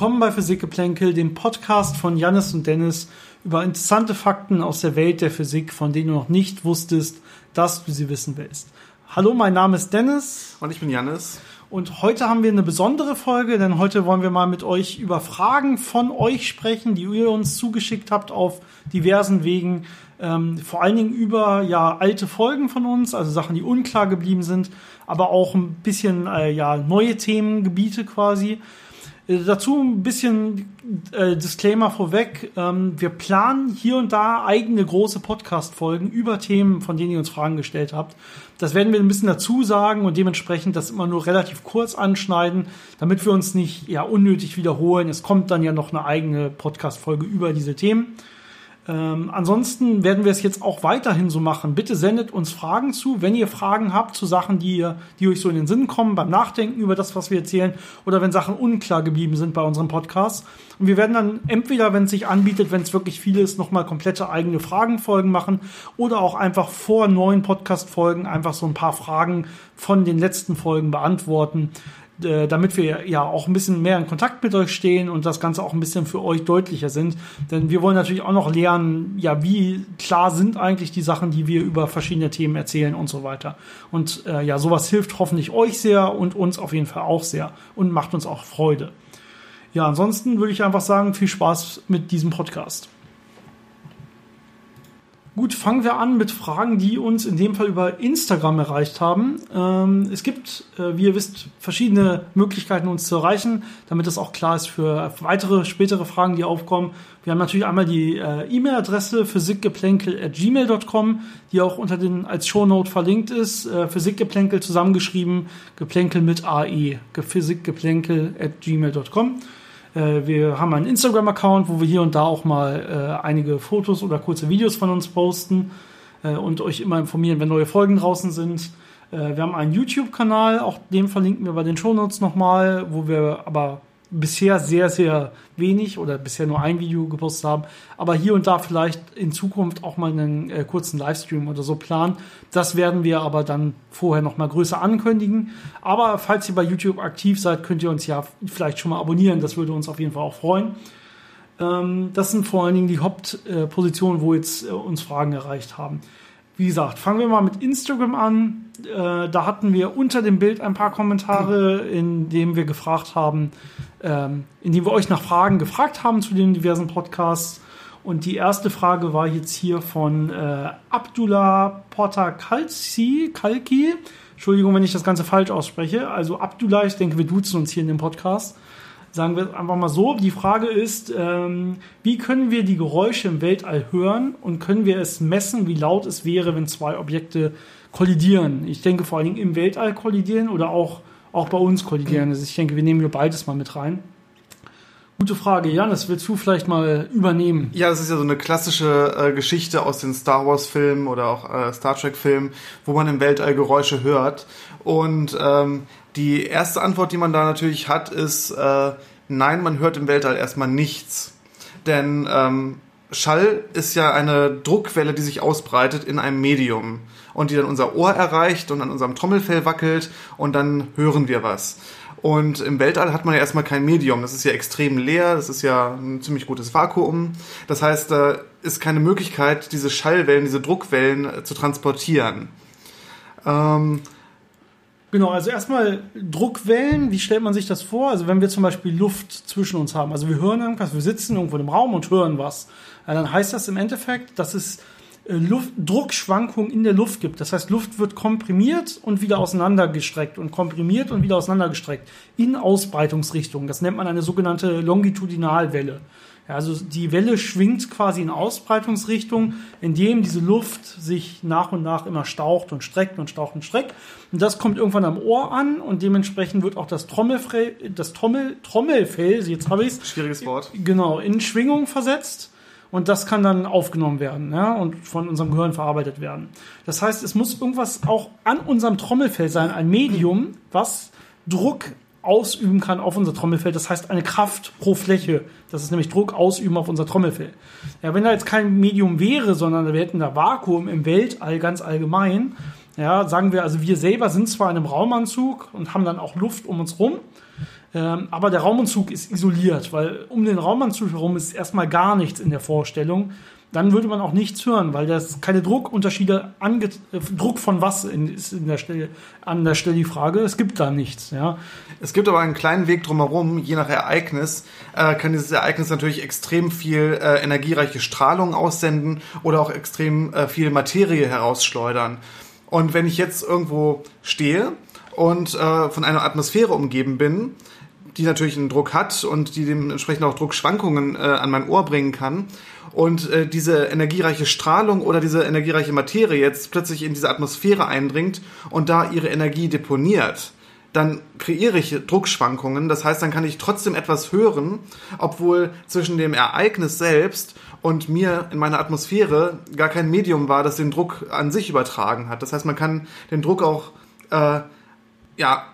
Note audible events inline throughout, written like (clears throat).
Willkommen bei Physikgeplänkel, dem Podcast von Jannis und Dennis über interessante Fakten aus der Welt der Physik, von denen du noch nicht wusstest, dass du sie wissen willst. Hallo, mein Name ist Dennis. Und ich bin Jannis. Und heute haben wir eine besondere Folge, denn heute wollen wir mal mit euch über Fragen von euch sprechen, die ihr uns zugeschickt habt auf diversen Wegen. Ähm, vor allen Dingen über ja alte Folgen von uns, also Sachen, die unklar geblieben sind, aber auch ein bisschen äh, ja neue Themengebiete quasi. Äh, dazu ein bisschen äh, Disclaimer vorweg. Ähm, wir planen hier und da eigene große Podcast-Folgen über Themen, von denen ihr uns Fragen gestellt habt. Das werden wir ein bisschen dazu sagen und dementsprechend das immer nur relativ kurz anschneiden, damit wir uns nicht ja unnötig wiederholen. Es kommt dann ja noch eine eigene Podcast-Folge über diese Themen. Ähm, ansonsten werden wir es jetzt auch weiterhin so machen. Bitte sendet uns Fragen zu, wenn ihr Fragen habt zu Sachen, die, ihr, die euch so in den Sinn kommen beim Nachdenken über das, was wir erzählen, oder wenn Sachen unklar geblieben sind bei unserem Podcast. Und wir werden dann entweder, wenn es sich anbietet, wenn es wirklich viel ist, nochmal komplette eigene Fragenfolgen machen oder auch einfach vor neuen Podcast-Folgen einfach so ein paar Fragen von den letzten Folgen beantworten. Äh, damit wir ja auch ein bisschen mehr in Kontakt mit euch stehen und das Ganze auch ein bisschen für euch deutlicher sind. Denn wir wollen natürlich auch noch lernen, ja, wie klar sind eigentlich die Sachen, die wir über verschiedene Themen erzählen und so weiter. Und äh, ja, sowas hilft hoffentlich euch sehr und uns auf jeden Fall auch sehr und macht uns auch Freude. Ja, ansonsten würde ich einfach sagen, viel Spaß mit diesem Podcast. Gut, fangen wir an mit Fragen, die uns in dem Fall über Instagram erreicht haben. Ähm, es gibt, äh, wie ihr wisst, verschiedene Möglichkeiten, uns zu erreichen, damit es auch klar ist für weitere, spätere Fragen, die aufkommen. Wir haben natürlich einmal die äh, E-Mail-Adresse physikgeplänkel.gmail.com, die auch unter den als Shownote verlinkt ist. Äh, Physikgeplänkel zusammengeschrieben, Geplänkel mit AE, physikgeplänkel.gmail.com. Äh, wir haben einen Instagram-Account, wo wir hier und da auch mal äh, einige Fotos oder kurze Videos von uns posten äh, und euch immer informieren, wenn neue Folgen draußen sind. Äh, wir haben einen YouTube-Kanal, auch den verlinken wir bei den Shownotes nochmal, wo wir aber bisher sehr, sehr wenig oder bisher nur ein Video gepostet haben, aber hier und da vielleicht in Zukunft auch mal einen äh, kurzen Livestream oder so planen. Das werden wir aber dann vorher noch mal größer ankündigen. Aber falls ihr bei YouTube aktiv seid, könnt ihr uns ja vielleicht schon mal abonnieren. Das würde uns auf jeden Fall auch freuen. Ähm, das sind vor allen Dingen die Hauptpositionen, äh, wo jetzt äh, uns Fragen erreicht haben. Wie gesagt, fangen wir mal mit Instagram an. Äh, da hatten wir unter dem Bild ein paar Kommentare, in denen wir gefragt haben, ähm, in denen wir euch nach Fragen gefragt haben zu den diversen Podcasts. Und die erste Frage war jetzt hier von äh, Abdullah Porta Kalki. Kalki. Entschuldigung, wenn ich das Ganze falsch ausspreche. Also Abdullah, ich denke, wir duzen uns hier in dem Podcast. Sagen wir einfach mal so. Die Frage ist, ähm, wie können wir die Geräusche im Weltall hören und können wir es messen, wie laut es wäre, wenn zwei Objekte kollidieren? Ich denke vor allen Dingen im Weltall kollidieren oder auch, auch bei uns kollidieren. Also ich denke, wir nehmen hier beides mal mit rein. Gute Frage, Janis, willst du vielleicht mal übernehmen? Ja, das ist ja so eine klassische äh, Geschichte aus den Star Wars-Filmen oder auch äh, Star Trek-Filmen, wo man im Weltall Geräusche hört. Und ähm, die erste Antwort, die man da natürlich hat, ist, äh, nein, man hört im Weltall erstmal nichts. Denn ähm, Schall ist ja eine Druckwelle, die sich ausbreitet in einem Medium und die dann unser Ohr erreicht und an unserem Trommelfell wackelt und dann hören wir was. Und im Weltall hat man ja erstmal kein Medium. Das ist ja extrem leer, das ist ja ein ziemlich gutes Vakuum. Das heißt, da ist keine Möglichkeit, diese Schallwellen, diese Druckwellen äh, zu transportieren. Ähm, Genau, also erstmal Druckwellen, wie stellt man sich das vor? Also wenn wir zum Beispiel Luft zwischen uns haben, also wir hören irgendwas, wir sitzen irgendwo im Raum und hören was, dann heißt das im Endeffekt, dass es Luft, Druckschwankungen in der Luft gibt. Das heißt, Luft wird komprimiert und wieder auseinandergestreckt und komprimiert und wieder auseinandergestreckt in Ausbreitungsrichtung. Das nennt man eine sogenannte Longitudinalwelle. Ja, also die Welle schwingt quasi in Ausbreitungsrichtung, indem diese Luft sich nach und nach immer staucht und streckt und staucht und streckt. Und das kommt irgendwann am Ohr an und dementsprechend wird auch das Trommelfell, das Trommel, Trommelfell, jetzt habe ich es. Schwieriges Wort. Genau, in Schwingung versetzt. Und das kann dann aufgenommen werden ja, und von unserem Gehirn verarbeitet werden. Das heißt, es muss irgendwas auch an unserem Trommelfell sein, ein Medium, was Druck ausüben kann auf unser Trommelfell. Das heißt eine Kraft pro Fläche. Das ist nämlich Druck ausüben auf unser Trommelfell. Ja, wenn da jetzt kein Medium wäre, sondern wir hätten da Vakuum im Weltall ganz allgemein, ja, sagen wir, also wir selber sind zwar in einem Raumanzug und haben dann auch Luft um uns rum, Ähm, aber der Raumanzug ist isoliert, weil um den Raumanzug herum ist erstmal gar nichts in der Vorstellung. Dann würde man auch nichts hören, weil das keine Druckunterschiede ange äh, Druck von was in, ist in der Stelle, an der Stelle die Frage. Es gibt da nichts. Ja. Es gibt aber einen kleinen Weg drumherum, je nach Ereignis äh, kann dieses Ereignis natürlich extrem viel äh, energiereiche Strahlung aussenden oder auch extrem äh, viel Materie herausschleudern. Und wenn ich jetzt irgendwo stehe und äh, von einer Atmosphäre umgeben bin, die natürlich einen Druck hat und die dementsprechend auch Druckschwankungen äh, an mein Ohr bringen kann. Und äh, diese energiereiche Strahlung oder diese energiereiche Materie jetzt plötzlich in diese Atmosphäre eindringt und da ihre Energie deponiert, dann kreiere ich Druckschwankungen. Das heißt, dann kann ich trotzdem etwas hören, obwohl zwischen dem Ereignis selbst und mir in meiner Atmosphäre gar kein Medium war, das den Druck an sich übertragen hat. Das heißt, man kann den Druck auch äh, ja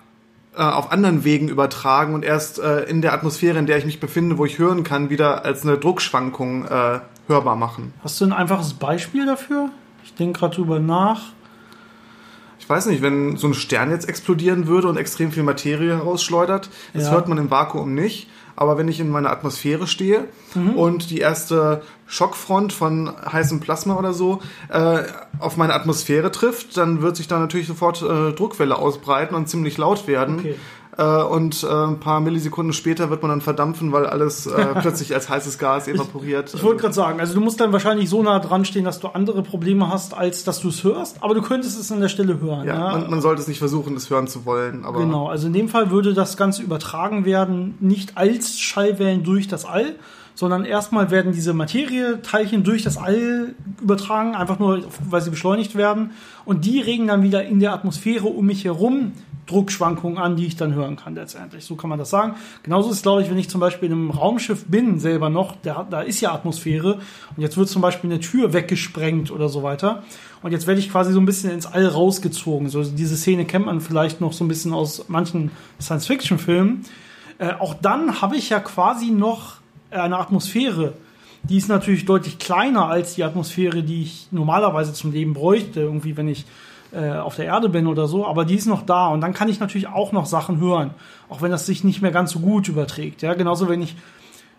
äh, auf anderen Wegen übertragen und erst äh, in der Atmosphäre, in der ich mich befinde, wo ich hören kann, wieder als eine Druckschwankung äh, hörbar machen. Hast du ein einfaches Beispiel dafür? Ich denke gerade drüber nach. Ich weiß nicht, wenn so ein Stern jetzt explodieren würde und extrem viel Materie herausschleudert, das Ja. hört man im Vakuum nicht. Aber wenn ich in meiner Atmosphäre stehe und die erste Schockfront von heißem Plasma oder so äh, auf meine Atmosphäre trifft, dann wird sich da natürlich sofort äh, Druckwelle ausbreiten und ziemlich laut werden. Okay. Äh, und äh, ein paar Millisekunden später wird man dann verdampfen, weil alles äh, (laughs) plötzlich als heißes Gas evaporiert. Ich wollte gerade sagen, also du musst dann wahrscheinlich so nah dran stehen, dass du andere Probleme hast, als dass du es hörst, aber du könntest es an der Stelle hören. ja, Man, man sollte es nicht versuchen, das hören zu wollen. Aber Genau, also in dem Fall würde das Ganze übertragen werden, nicht als Schallwellen durch das All, sondern erstmal werden diese Materieteilchen durch das All übertragen, einfach nur, weil sie beschleunigt werden. Und die regen dann wieder in der Atmosphäre um mich herum Druckschwankungen an, die ich dann hören kann letztendlich. So kann man das sagen. Genauso ist glaube ich, wenn ich zum Beispiel in einem Raumschiff bin, selber noch, der, da ist ja Atmosphäre und jetzt wird zum Beispiel eine Tür weggesprengt oder so weiter. Und jetzt werde ich quasi so ein bisschen ins All rausgezogen. So diese Szene kennt man vielleicht noch so ein bisschen aus manchen Science-Fiction-Filmen. Äh, auch dann habe ich ja quasi noch eine Atmosphäre. Die ist natürlich deutlich kleiner als die Atmosphäre, die ich normalerweise zum Leben bräuchte, irgendwie, wenn ich äh, auf der Erde bin oder so, aber die ist noch da und dann kann ich natürlich auch noch Sachen hören, auch wenn das sich nicht mehr ganz so gut überträgt. Ja, genauso wenn ich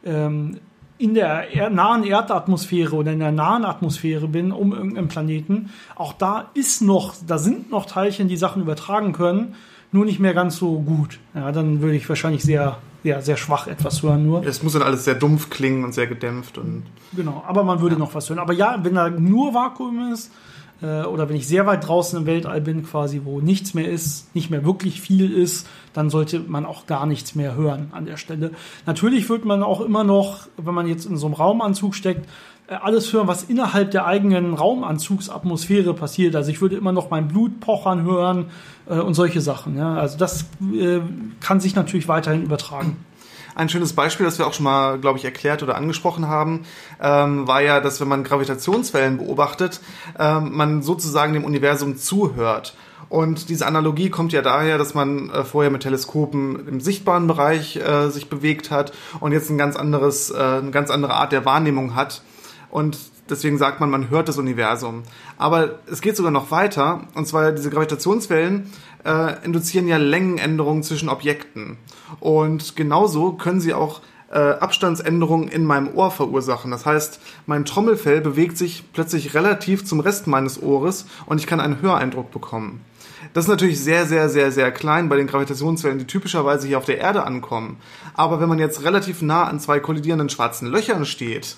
ähm, in der er nahen Erdatmosphäre oder in der nahen Atmosphäre bin, um irgendeinen Planeten, auch da ist noch, da sind noch Teilchen, die Sachen übertragen können, nur nicht mehr ganz so gut. Ja, dann würde ich wahrscheinlich sehr, ja, sehr schwach etwas hören nur. es muss dann alles sehr dumpf klingen und sehr gedämpft und Genau, aber man würde noch was hören. Aber ja, wenn da nur Vakuum ist, äh, oder wenn ich sehr weit draußen im Weltall bin, quasi, wo nichts mehr ist, nicht mehr wirklich viel ist, dann sollte man auch gar nichts mehr hören an der Stelle. Natürlich wird man auch immer noch, wenn man jetzt in so einem Raumanzug steckt, äh, alles hören, was innerhalb der eigenen Raumanzugsatmosphäre passiert. Also ich würde immer noch mein Blut pochern hören äh, und solche Sachen. Ja? Also das äh, kann sich natürlich weiterhin übertragen. Ein schönes Beispiel, das wir auch schon mal, glaube ich, erklärt oder angesprochen haben, ähm, war ja, dass wenn man Gravitationswellen beobachtet, ähm, man sozusagen dem Universum zuhört. Und diese Analogie kommt ja daher, dass man äh, vorher mit Teleskopen im sichtbaren Bereich äh, sich bewegt hat und jetzt ein ganz anderes, äh, eine ganz andere Art der Wahrnehmung hat. Und deswegen sagt man, man hört das Universum. Aber es geht sogar noch weiter. Und zwar diese Gravitationswellen äh, induzieren ja Längenänderungen zwischen Objekten. Und genauso können sie auch äh, Abstandsänderungen in meinem Ohr verursachen. Das heißt, mein Trommelfell bewegt sich plötzlich relativ zum Rest meines Ohres und ich kann einen Höreindruck bekommen. Das ist natürlich sehr, sehr, sehr, sehr klein bei den Gravitationswellen, die typischerweise hier auf der Erde ankommen. Aber wenn man jetzt relativ nah an zwei kollidierenden schwarzen Löchern steht,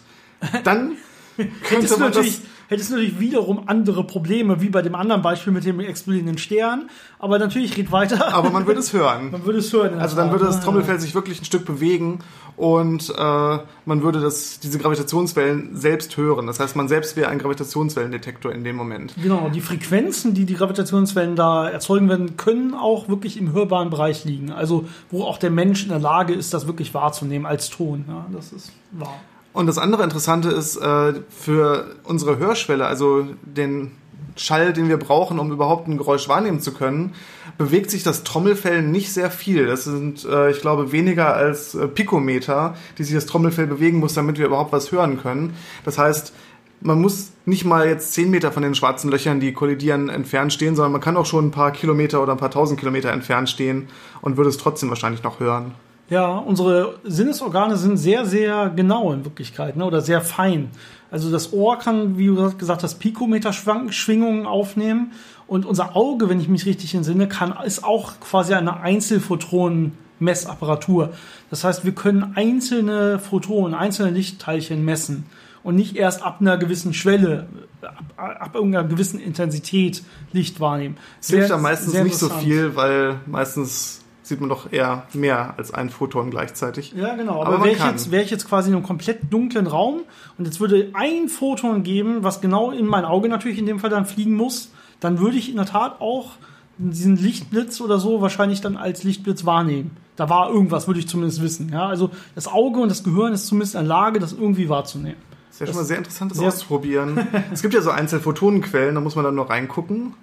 dann (laughs) (laughs) Hättest du, natürlich, hättest du natürlich wiederum andere Probleme, wie bei dem anderen Beispiel mit dem explodierenden Stern. Aber natürlich geht weiter. aber man würde es hören. (laughs) man würde es hören. Also dann würde das? Trommelfell sich wirklich ein Stück bewegen und äh, man würde das, diese Gravitationswellen selbst hören. Das heißt, man selbst wäre ein Gravitationswellendetektor in dem Moment. Genau, die Frequenzen, die die Gravitationswellen da erzeugen werden, können auch wirklich im hörbaren Bereich liegen. Also wo auch der Mensch in der Lage ist, das wirklich wahrzunehmen als Ton. Ja, das ist wahr. Und das andere Interessante ist, äh, für unsere Hörschwelle, also den Schall, den wir brauchen, um überhaupt ein Geräusch wahrnehmen zu können, bewegt sich das Trommelfell nicht sehr viel. Das sind, äh, ich glaube, weniger als äh, Pikometer, die sich das Trommelfell bewegen muss, damit wir überhaupt was hören können. Das heißt, man muss nicht mal jetzt zehn Meter von den schwarzen Löchern, die kollidieren, entfernt stehen, sondern man kann auch schon ein paar Kilometer oder ein paar tausend Kilometer entfernt stehen und würde es trotzdem wahrscheinlich noch hören. Ja, unsere Sinnesorgane sind sehr, sehr genau in Wirklichkeit, ne? oder sehr fein. Also das Ohr kann, wie du gesagt hast, Pikometer-Schwingungen aufnehmen und unser Auge, wenn ich mich richtig entsinne, kann, ist auch quasi eine Einzelphotonen-Messapparatur. Das heißt, wir können einzelne Photonen, einzelne Lichtteilchen messen und nicht erst ab einer gewissen Schwelle, ab, ab irgendeiner gewissen Intensität Licht wahrnehmen. Es hilft ja meistens nicht so viel, weil meistens sieht man doch eher mehr als ein Photon gleichzeitig. Ja, genau. Aber, Aber wäre ich, jetzt, wär ich jetzt quasi in einem komplett dunklen Raum und jetzt würde ein Photon geben, was genau in mein Auge natürlich in dem Fall dann fliegen muss, dann würde ich in der Tat auch diesen Lichtblitz oder so wahrscheinlich dann als Lichtblitz wahrnehmen. Da war irgendwas, würde ich zumindest wissen. Ja, also das Auge und das Gehirn ist zumindest in der Lage, das irgendwie wahrzunehmen. Das ist ja schon mal sehr interessant, das auszuprobieren. (laughs) es gibt ja so einzelne Photonenquellen, da muss man dann nur reingucken.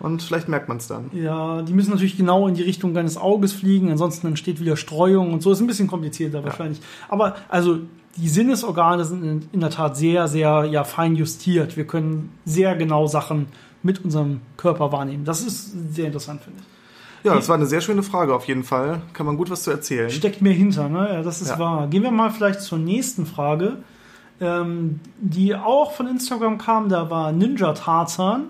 Und vielleicht merkt man es dann. Ja, die müssen natürlich genau in die Richtung deines Auges fliegen, ansonsten entsteht wieder Streuung und so. Ist ein bisschen komplizierter wahrscheinlich. Ja. Aber also die Sinnesorgane sind in, in, der Tat sehr, sehr ja, fein justiert. Wir können sehr genau Sachen mit unserem Körper wahrnehmen. Das ist sehr interessant, finde ich. Ja, das war eine sehr schöne Frage auf jeden Fall. Kann man gut was zu erzählen. Steckt mir hinter, ne? Ja, das ist ja. wahr. Gehen wir mal vielleicht zur nächsten Frage, ähm, die auch von Instagram kam. Da war Ninja Tarzan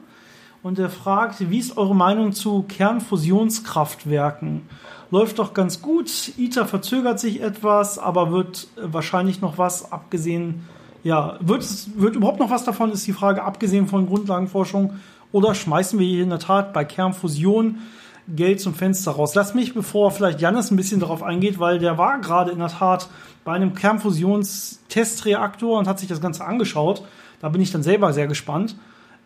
und er fragt, wie ist eure Meinung zu Kernfusionskraftwerken? Läuft doch ganz gut. ITER verzögert sich etwas, aber wird wahrscheinlich noch was, abgesehen, ja, wird, wird überhaupt noch was davon, ist die Frage, abgesehen von Grundlagenforschung, oder schmeißen wir hier in der Tat bei Kernfusion Geld zum Fenster raus? Lass mich, bevor vielleicht Janis ein bisschen darauf eingeht, weil der war gerade in der Tat bei einem Kernfusionstestreaktor und hat sich das Ganze angeschaut. Da bin ich dann selber sehr gespannt.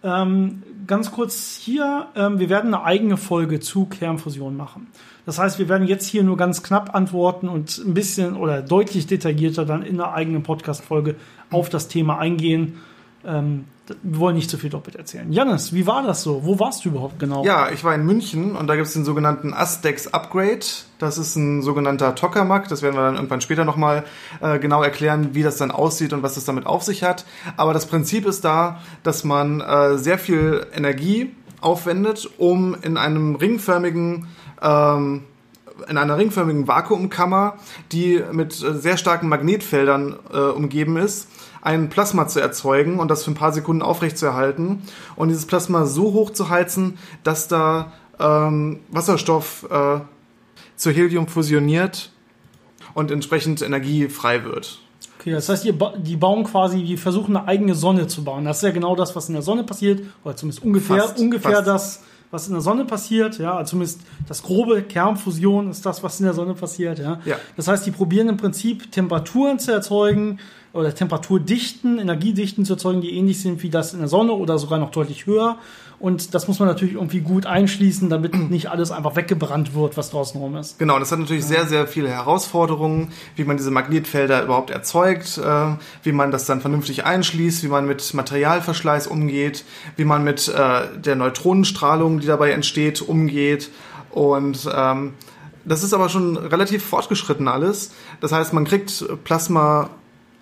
Ähm, ganz kurz hier, ähm, wir werden eine eigene Folge zu Kernfusion machen. Das heißt, wir werden jetzt hier nur ganz knapp antworten und ein bisschen oder deutlich detaillierter dann in einer eigenen Podcast-Folge auf das Thema eingehen. Ähm, wir wollen nicht zu viel doppelt erzählen. Janis, wie war das so? Wo warst du überhaupt genau? Ja, ich war in München und da gibt es den sogenannten Astex Upgrade. Das ist ein sogenannter Tokamak. Das werden wir dann irgendwann später nochmal äh, genau erklären, wie das dann aussieht und was es damit auf sich hat. Aber das Prinzip ist da, dass man äh, sehr viel Energie aufwendet, um in einem ringförmigen ähm, in einer ringförmigen Vakuumkammer, die mit äh, sehr starken Magnetfeldern äh, umgeben ist, ein Plasma zu erzeugen und das für ein paar Sekunden aufrechtzuerhalten und dieses Plasma so hoch zu heizen, dass da ähm, Wasserstoff äh, zu Helium fusioniert und entsprechend Energie frei wird. Okay, das heißt, die bauen quasi, die versuchen eine eigene Sonne zu bauen. Das ist ja genau das, was in der Sonne passiert, oder zumindest ungefähr, fast, ungefähr fast. das, was in der Sonne passiert, ja, also zumindest das grobe Kernfusion ist das, was in der Sonne passiert, ja. ja. Das heißt, die probieren im Prinzip Temperaturen zu erzeugen oder Temperaturdichten, Energiedichten zu erzeugen, die ähnlich sind wie das in der Sonne oder sogar noch deutlich höher. Und das muss man natürlich irgendwie gut einschließen, damit (clears throat) nicht alles einfach weggebrannt wird, was draußen rum ist. Genau, das hat natürlich sehr, sehr viele Herausforderungen, wie man diese Magnetfelder überhaupt erzeugt, äh, wie man das dann vernünftig einschließt, wie man mit Materialverschleiß umgeht, wie man mit äh, der Neutronenstrahlung, die dabei entsteht, umgeht. Und ähm, das ist aber schon relativ fortgeschritten alles. Das heißt, man kriegt Plasma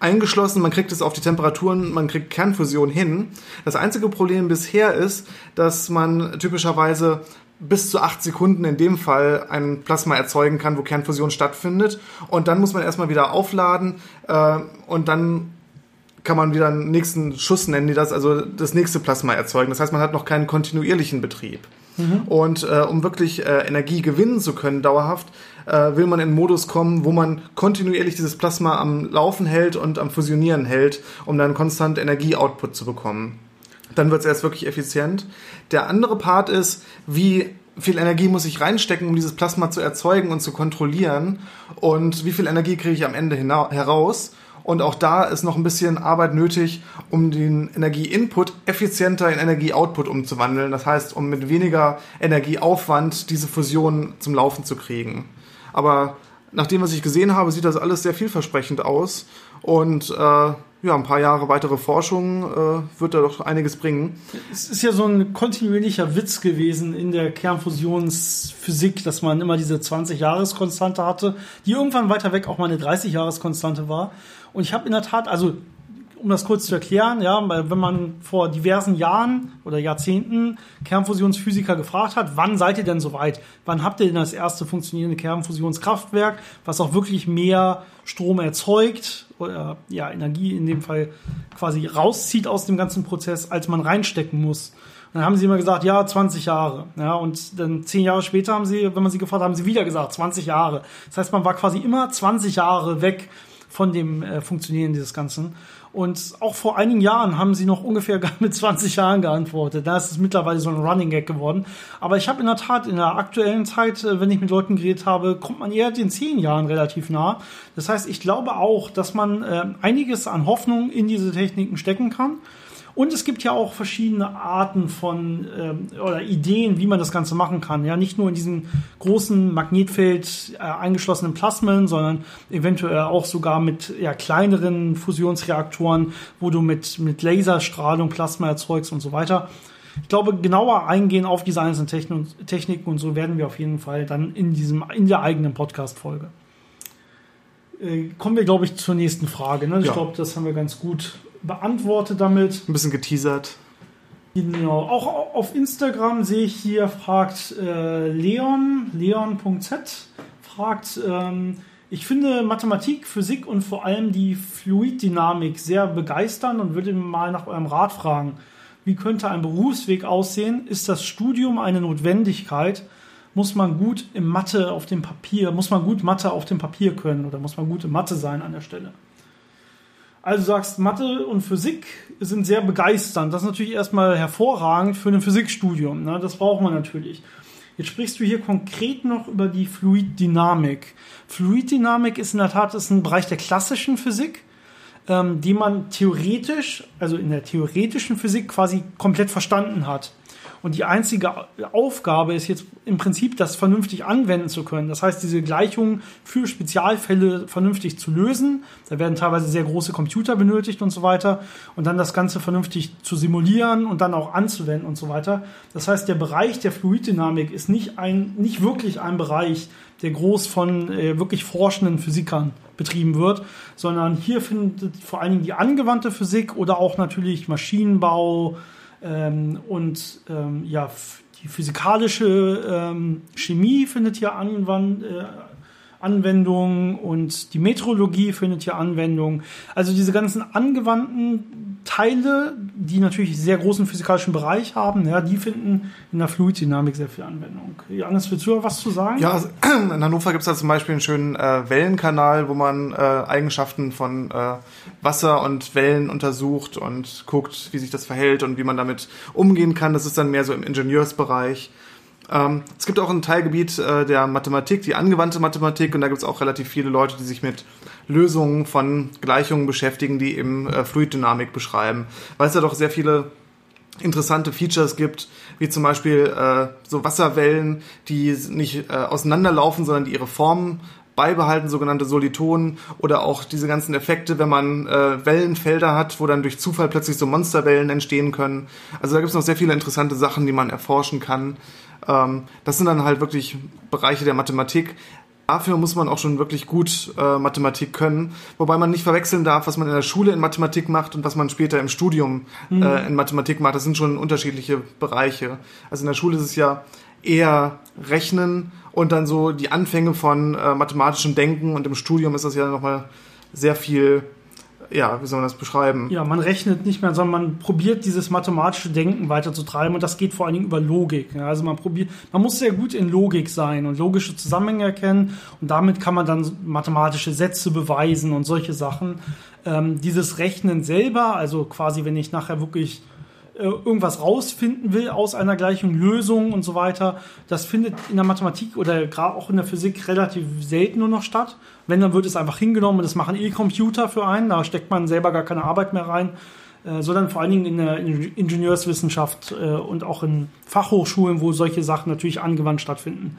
eingeschlossen, man kriegt es auf die Temperaturen, man kriegt Kernfusion hin. Das einzige Problem bisher ist, dass man typischerweise bis zu acht Sekunden in dem Fall ein Plasma erzeugen kann, wo Kernfusion stattfindet. Und dann muss man erstmal wieder aufladen äh, und dann kann man wieder einen nächsten Schuss nennen, die das, also das nächste Plasma erzeugen. Das heißt, man hat noch keinen kontinuierlichen Betrieb. Mhm. Und äh, um wirklich äh, Energie gewinnen zu können, dauerhaft, äh, will man in einen Modus kommen, wo man kontinuierlich dieses Plasma am Laufen hält und am Fusionieren hält, um dann konstant Energieoutput zu bekommen. Dann wird es erst wirklich effizient. Der andere Part ist, wie viel Energie muss ich reinstecken, um dieses Plasma zu erzeugen und zu kontrollieren und wie viel Energie kriege ich am Ende heraus. Und auch da ist noch ein bisschen Arbeit nötig, um den Energieinput effizienter in Energieoutput umzuwandeln. Das heißt, um mit weniger Energieaufwand diese Fusion zum Laufen zu kriegen. Aber nach dem, was ich gesehen habe, sieht das alles sehr vielversprechend aus. Und äh, ja, ein paar Jahre weitere Forschung äh, wird da doch einiges bringen. Es ist ja so ein kontinuierlicher Witz gewesen in der Kernfusionsphysik, dass man immer diese 20-Jahres-Konstante hatte, die irgendwann weiter weg auch mal eine 30-Jahres-Konstante war. Und ich habe in der Tat, also um das kurz zu erklären, ja, wenn man vor diversen Jahren oder Jahrzehnten Kernfusionsphysiker gefragt hat, wann seid ihr denn soweit? Wann habt ihr denn das erste funktionierende Kernfusionskraftwerk, was auch wirklich mehr Strom erzeugt oder ja, Energie in dem Fall quasi rauszieht aus dem ganzen Prozess, als man reinstecken muss? dann haben sie immer gesagt, ja, 20 Jahre. Ja, und dann zehn Jahre später haben sie, wenn man sie gefragt hat, haben sie wieder gesagt, 20 Jahre. Das heißt, man war quasi immer 20 Jahre weg von dem äh, Funktionieren dieses Ganzen. Und auch vor einigen Jahren haben sie noch ungefähr mit 20 Jahren geantwortet. Da ist es mittlerweile so ein Running Gag geworden. Aber ich habe in der Tat in der aktuellen Zeit, äh, wenn ich mit Leuten geredet habe, kommt man eher den 10 Jahren relativ nah. Das heißt, ich glaube auch, dass man äh, einiges an Hoffnung in diese Techniken stecken kann. Und es gibt ja auch verschiedene Arten von ähm, oder Ideen, wie man das Ganze machen kann. Ja, nicht nur in diesen großen Magnetfeld äh, eingeschlossenen Plasmen, sondern eventuell auch sogar mit ja, kleineren Fusionsreaktoren, wo du mit, mit Laserstrahlung Plasma erzeugst und so weiter. Ich glaube, genauer eingehen auf diese einzelnen Techniken und so werden wir auf jeden Fall dann in diesem, in der eigenen Podcast-Folge. Äh, kommen wir, glaube ich, zur nächsten Frage. Ne? Ich ja. glaube, das haben wir ganz gut beantwortet damit. Ein bisschen geteasert. Genau. Auch auf Instagram sehe ich hier, fragt äh, Leon, leon.z, fragt, ähm, ich finde Mathematik, Physik und vor allem die Fluiddynamik sehr begeisternd und würde mal nach eurem Rat fragen. Wie könnte ein Berufsweg aussehen? Ist das Studium eine Notwendigkeit? Muss man gut im Mathe auf dem Papier, muss man gut Mathe auf dem Papier können oder muss man gut im Mathe sein an der Stelle? Also sagst, Mathe und Physik sind sehr begeisternd. Das ist natürlich erstmal hervorragend für ein Physikstudium. Ne? Das braucht man natürlich. Jetzt sprichst du hier konkret noch über die Fluiddynamik. Fluiddynamik ist in der Tat ist ein Bereich der klassischen Physik, ähm, die man theoretisch, also in der theoretischen Physik quasi komplett verstanden hat. Und die einzige Aufgabe ist jetzt im Prinzip, das vernünftig anwenden zu können. Das heißt, diese Gleichungen für Spezialfälle vernünftig zu lösen. Da werden teilweise sehr große Computer benötigt und so weiter. Und dann das Ganze vernünftig zu simulieren und dann auch anzuwenden und so weiter. Das heißt, der Bereich der Fluiddynamik ist nicht ein, nicht wirklich ein Bereich, der groß von äh, wirklich forschenden Physikern betrieben wird, sondern hier findet vor allen Dingen die angewandte Physik oder auch natürlich Maschinenbau, ähm, und ähm, ja, die physikalische ähm, Chemie findet hier Anwand, äh, Anwendung und die Metrologie findet hier Anwendung. Also diese ganzen angewandten Teile, die natürlich sehr großen physikalischen Bereich haben, ja, die finden in der Fluiddynamik sehr viel Anwendung. Johannes, willst du was zu sagen? Ja, also (clears throat) in Hannover gibt es da zum Beispiel einen schönen äh, Wellenkanal, wo man äh, Eigenschaften von äh, Wasser und Wellen untersucht und guckt, wie sich das verhält und wie man damit umgehen kann. Das ist dann mehr so im Ingenieursbereich. Ähm, es gibt auch ein Teilgebiet äh, der Mathematik, die angewandte Mathematik, und da gibt es auch relativ viele Leute, die sich mit Lösungen von Gleichungen beschäftigen, die eben äh, Fluiddynamik beschreiben, weil es ja doch sehr viele interessante Features gibt, wie zum Beispiel äh, so Wasserwellen, die nicht äh, auseinanderlaufen, sondern die ihre Formen beibehalten, sogenannte Solitonen oder auch diese ganzen Effekte, wenn man äh, Wellenfelder hat, wo dann durch Zufall plötzlich so Monsterwellen entstehen können. Also da gibt es noch sehr viele interessante Sachen, die man erforschen kann. Ähm, das sind dann halt wirklich Bereiche der Mathematik. Dafür muss man auch schon wirklich gut äh, Mathematik können, wobei man nicht verwechseln darf, was man in der Schule in Mathematik macht und was man später im Studium mhm. äh, in Mathematik macht. Das sind schon unterschiedliche Bereiche. Also in der Schule ist es ja eher Rechnen und dann so die Anfänge von äh, mathematischem Denken und im Studium ist das ja nochmal sehr viel ja, wie soll man das beschreiben? Ja, man rechnet nicht mehr, sondern man probiert dieses mathematische Denken weiterzutreiben und das geht vor allen Dingen über Logik. Ja, also man probiert, man muss sehr gut in Logik sein und logische Zusammenhänge erkennen und damit kann man dann mathematische Sätze beweisen und solche Sachen. Ähm, dieses Rechnen selber, also quasi, wenn ich nachher wirklich irgendwas rausfinden will aus einer gleichen Lösung und so weiter, das findet in der Mathematik oder gerade auch in der Physik relativ selten nur noch statt. Wenn, dann wird es einfach hingenommen und das machen eh Computer für einen, da steckt man selber gar keine Arbeit mehr rein, äh, sondern vor allen Dingen in der Ingenieurswissenschaft äh, und auch in Fachhochschulen, wo solche Sachen natürlich angewandt stattfinden,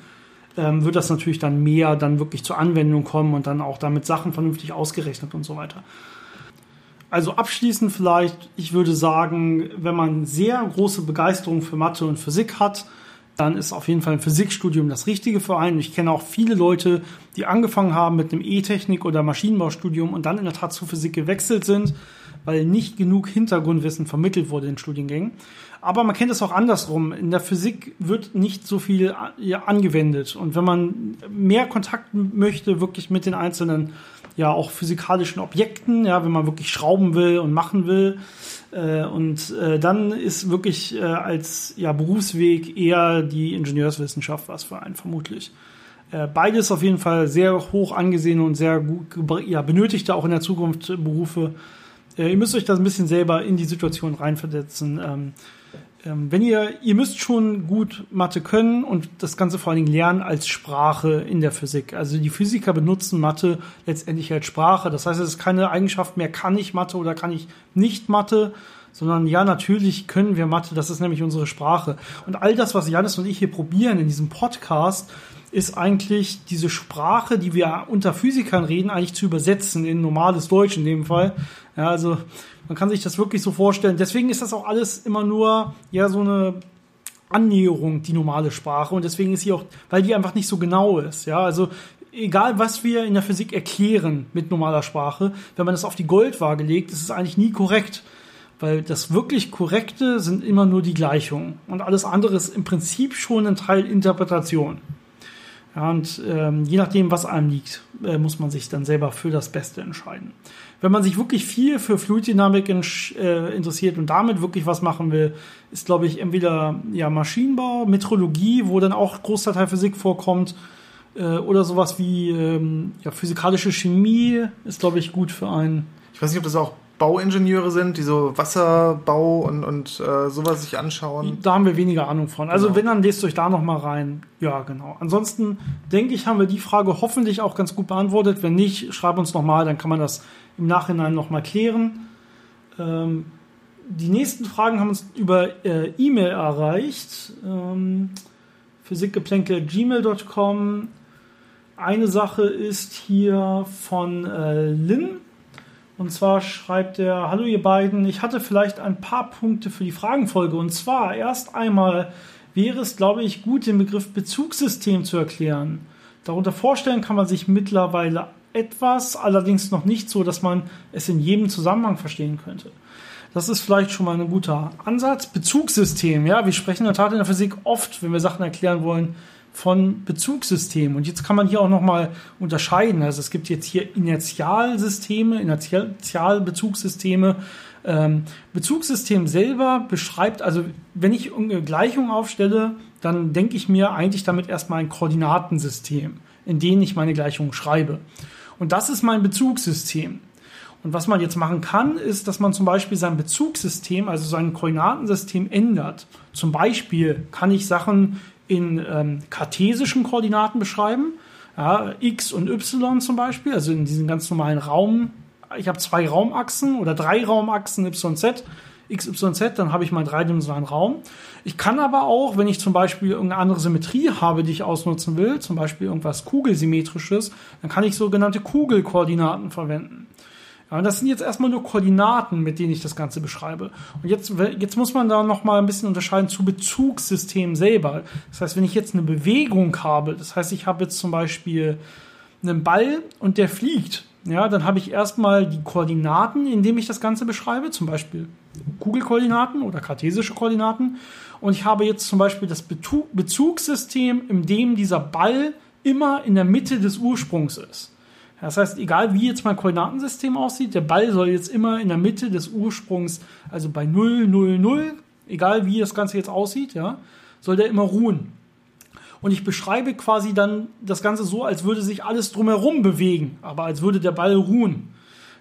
ähm, wird das natürlich dann mehr dann wirklich zur Anwendung kommen und dann auch damit Sachen vernünftig ausgerechnet und so weiter. Also abschließend vielleicht, ich würde sagen, wenn man sehr große Begeisterung für Mathe und Physik hat, dann ist auf jeden Fall ein Physikstudium das Richtige für einen. Ich kenne auch viele Leute, die angefangen haben mit einem E-Technik- oder Maschinenbaustudium und dann in der Tat zu Physik gewechselt sind, weil nicht genug Hintergrundwissen vermittelt wurde in Studiengängen. Aber man kennt es auch andersrum. In der Physik wird nicht so viel ja, angewendet. Und wenn man mehr Kontakt möchte, wirklich mit den einzelnen, ja, auch physikalischen Objekten, ja, wenn man wirklich schrauben will und machen will, äh, und äh, dann ist wirklich äh, als ja, Berufsweg eher die Ingenieurswissenschaft was für einen vermutlich. Äh, beides auf jeden Fall sehr hoch angesehene und sehr gut ja, benötigte auch in der Zukunft Berufe. Äh, ihr müsst euch das ein bisschen selber in die Situation reinversetzen. Ähm, wenn ihr, ihr müsst schon gut Mathe können und das Ganze vor allen Dingen lernen als Sprache in der Physik. Also die Physiker benutzen Mathe letztendlich als Sprache. Das heißt, es ist keine Eigenschaft mehr, kann ich Mathe oder kann ich nicht Mathe, sondern ja, natürlich können wir Mathe, das ist nämlich unsere Sprache. Und all das, was Janis und ich hier probieren in diesem Podcast, ist eigentlich diese Sprache, die wir unter Physikern reden, eigentlich zu übersetzen in normales Deutsch in dem Fall. Ja, also man kann sich das wirklich so vorstellen. Deswegen ist das auch alles immer nur ja so eine Annäherung, die normale Sprache. Und deswegen ist sie auch, weil die einfach nicht so genau ist. Ja, also egal was wir in der Physik erklären mit normaler Sprache, wenn man das auf die Goldwaage legt, ist es eigentlich nie korrekt. Weil das wirklich Korrekte sind immer nur die Gleichungen. Und alles andere ist im Prinzip schon ein Teil Interpretation. Ja, und ähm, je nachdem, was einem liegt, äh, muss man sich dann selber für das Beste entscheiden. Wenn man sich wirklich viel für Fluiddynamik in, äh, interessiert und damit wirklich was machen will, ist, glaube ich, entweder ja, Maschinenbau, Metrologie, wo dann auch Großteil Physik vorkommt, äh, oder sowas wie ähm, ja, physikalische Chemie ist, glaube ich, gut für einen. Ich weiß nicht, ob das auch Bauingenieure sind, die so Wasserbau und, und äh, sowas sich anschauen. Da haben wir weniger Ahnung von. Also genau. wenn, dann lest euch da noch mal rein. Ja, genau. Ansonsten denke ich, haben wir die Frage hoffentlich auch ganz gut beantwortet. Wenn nicht, schreib uns noch mal, dann kann man das im Nachhinein noch mal klären. Ähm, die nächsten Fragen haben uns über äh, E-Mail erreicht. Ähm, physikgeplänkel.gmail.com Eine Sache ist hier von äh, Lynn und zwar schreibt er, hallo ihr beiden, ich hatte vielleicht ein paar Punkte für die Fragenfolge. Und zwar erst einmal wäre es, glaube ich, gut, den Begriff Bezugssystem zu erklären. Darunter vorstellen kann man sich mittlerweile etwas, allerdings noch nicht so, dass man es in jedem Zusammenhang verstehen könnte. Das ist vielleicht schon mal ein guter Ansatz. Bezugssystem, ja, wir sprechen in der Tat in der Physik oft, wenn wir Sachen erklären wollen, von Bezugssystemen. Und jetzt kann man hier auch nochmal unterscheiden. Also es gibt jetzt hier Inertialsysteme, Inertialbezugssysteme. Ähm, Bezugssystem selber beschreibt, also wenn ich eine Gleichung aufstelle, dann denke ich mir eigentlich damit erstmal ein Koordinatensystem, in dem ich meine Gleichung schreibe. Und das ist mein Bezugssystem. Und was man jetzt machen kann, ist, dass man zum Beispiel sein Bezugssystem, also sein Koordinatensystem ändert. Zum Beispiel kann ich Sachen in ähm, kartesischen Koordinaten beschreiben. Ja, x und y zum Beispiel, also in diesem ganz normalen Raum. Ich habe zwei Raumachsen oder drei Raumachsen yz, x, y, z, dann habe ich meinen dreidimensionalen Raum. Ich kann aber auch, wenn ich zum Beispiel irgendeine andere Symmetrie habe, die ich ausnutzen will, zum Beispiel irgendwas Kugelsymmetrisches, dann kann ich sogenannte Kugelkoordinaten verwenden. Das sind jetzt erstmal nur Koordinaten, mit denen ich das Ganze beschreibe. Und jetzt, jetzt muss man da noch mal ein bisschen unterscheiden zu Bezugssystemen selber. Das heißt, wenn ich jetzt eine Bewegung habe, das heißt, ich habe jetzt zum Beispiel einen Ball und der fliegt, ja, dann habe ich erstmal die Koordinaten, indem ich das Ganze beschreibe, zum Beispiel Kugelkoordinaten oder kartesische Koordinaten. Und ich habe jetzt zum Beispiel das Bezugssystem, in dem dieser Ball immer in der Mitte des Ursprungs ist. Das heißt, egal wie jetzt mein Koordinatensystem aussieht, der Ball soll jetzt immer in der Mitte des Ursprungs, also bei 0, 0, 0, egal wie das Ganze jetzt aussieht, ja, soll der immer ruhen. Und ich beschreibe quasi dann das Ganze so, als würde sich alles drumherum bewegen, aber als würde der Ball ruhen.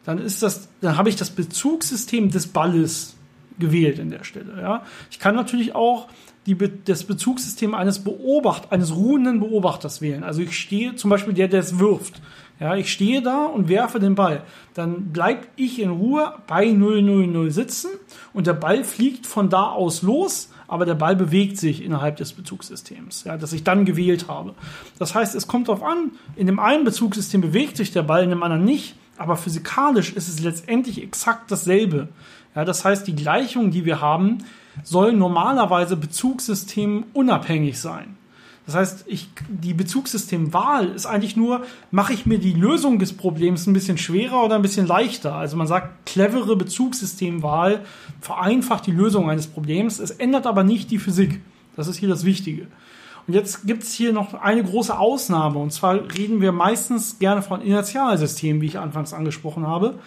Dann ist das, dann habe ich das Bezugssystem des Balles gewählt in der Stelle. Ja. Ich kann natürlich auch die, das Bezugssystem eines Beobacht, eines ruhenden Beobachters wählen. Also ich stehe zum Beispiel der, der es wirft. Ja, ich stehe da und werfe den Ball. Dann bleibe ich in Ruhe bei 000 sitzen und der Ball fliegt von da aus los, aber der Ball bewegt sich innerhalb des Bezugssystems, ja, das ich dann gewählt habe. Das heißt, es kommt darauf an, in dem einen Bezugssystem bewegt sich der Ball, in dem anderen nicht, aber physikalisch ist es letztendlich exakt dasselbe. Ja, das heißt, die Gleichungen, die wir haben, sollen normalerweise Bezugssystem unabhängig sein. Das heißt, ich, die Bezugssystemwahl ist eigentlich nur, mache ich mir die Lösung des Problems ein bisschen schwerer oder ein bisschen leichter. Also man sagt, clevere Bezugssystemwahl vereinfacht die Lösung eines Problems. Es ändert aber nicht die Physik. Das ist hier das Wichtige. Und jetzt gibt es hier noch eine große Ausnahme. Und zwar reden wir meistens gerne von Inertialsystemen, wie ich anfangs angesprochen habe.